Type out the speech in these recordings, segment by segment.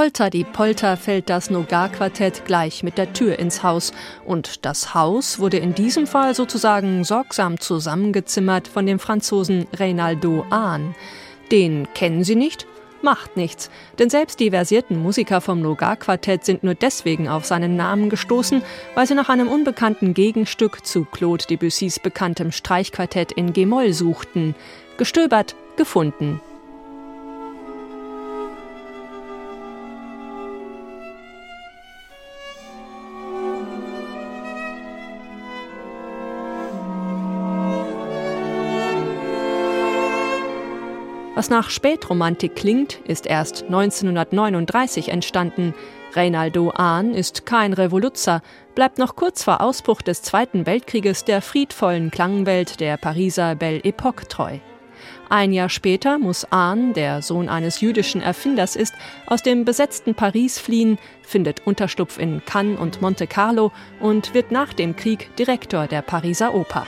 Holter die Polter fällt das Nogar-Quartett gleich mit der Tür ins Haus. Und das Haus wurde in diesem Fall sozusagen sorgsam zusammengezimmert von dem Franzosen Reynaldo Ahn. Den kennen Sie nicht? Macht nichts, denn selbst die versierten Musiker vom Nogar-Quartett sind nur deswegen auf seinen Namen gestoßen, weil sie nach einem unbekannten Gegenstück zu Claude Debussys bekanntem Streichquartett in G-Moll suchten. Gestöbert, gefunden, Was nach Spätromantik klingt, ist erst 1939 entstanden. Reynaldo Ahn ist kein Revoluzer, bleibt noch kurz vor Ausbruch des Zweiten Weltkrieges der friedvollen Klangwelt der Pariser Belle Epoque treu. Ein Jahr später muss Ahn, der Sohn eines jüdischen Erfinders ist, aus dem besetzten Paris fliehen, findet Unterstupf in Cannes und Monte Carlo und wird nach dem Krieg Direktor der Pariser Oper.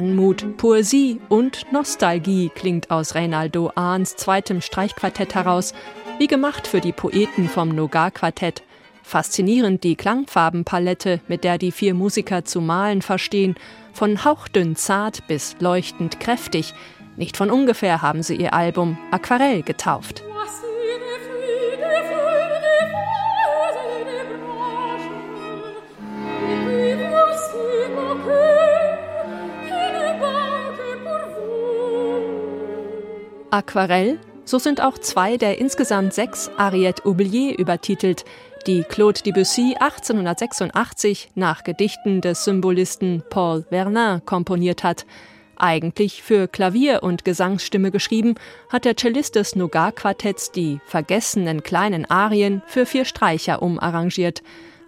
Anmut, Poesie und Nostalgie klingt aus Reynaldo Ahns zweitem Streichquartett heraus, wie gemacht für die Poeten vom Nogar-Quartett. Faszinierend die Klangfarbenpalette, mit der die vier Musiker zu malen verstehen, von hauchdünn zart bis leuchtend kräftig. Nicht von ungefähr haben sie ihr Album Aquarell getauft. Aquarell, so sind auch zwei der insgesamt sechs Ariette Oublier übertitelt, die Claude Debussy 1886 nach Gedichten des Symbolisten Paul Verlaine komponiert hat. Eigentlich für Klavier und Gesangsstimme geschrieben, hat der Cellist des Nogar-Quartetts die vergessenen kleinen Arien für vier Streicher umarrangiert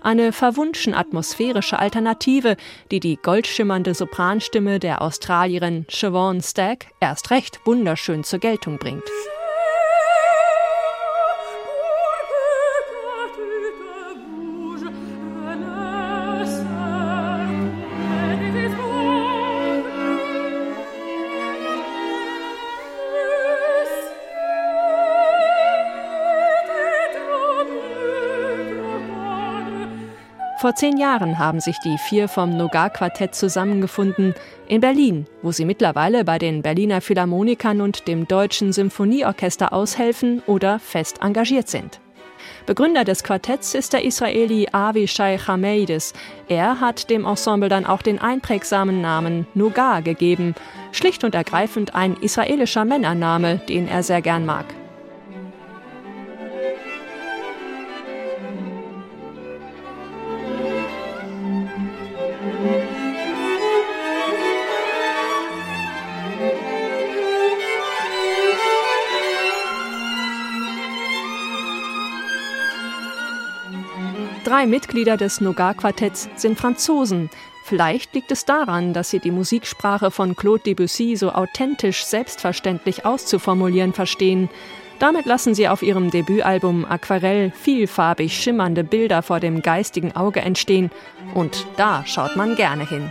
eine verwunschen atmosphärische Alternative, die die goldschimmernde Sopranstimme der Australierin Siobhan Stack erst recht wunderschön zur Geltung bringt. Vor zehn Jahren haben sich die vier vom Nogar-Quartett zusammengefunden in Berlin, wo sie mittlerweile bei den Berliner Philharmonikern und dem Deutschen Symphonieorchester aushelfen oder fest engagiert sind. Begründer des Quartetts ist der Israeli Avishai Chameides. Er hat dem Ensemble dann auch den einprägsamen Namen Nogar gegeben, schlicht und ergreifend ein israelischer Männername, den er sehr gern mag. Drei Mitglieder des Nogar-Quartetts sind Franzosen. Vielleicht liegt es daran, dass sie die Musiksprache von Claude Debussy so authentisch selbstverständlich auszuformulieren verstehen. Damit lassen sie auf ihrem Debütalbum Aquarell vielfarbig schimmernde Bilder vor dem geistigen Auge entstehen. Und da schaut man gerne hin.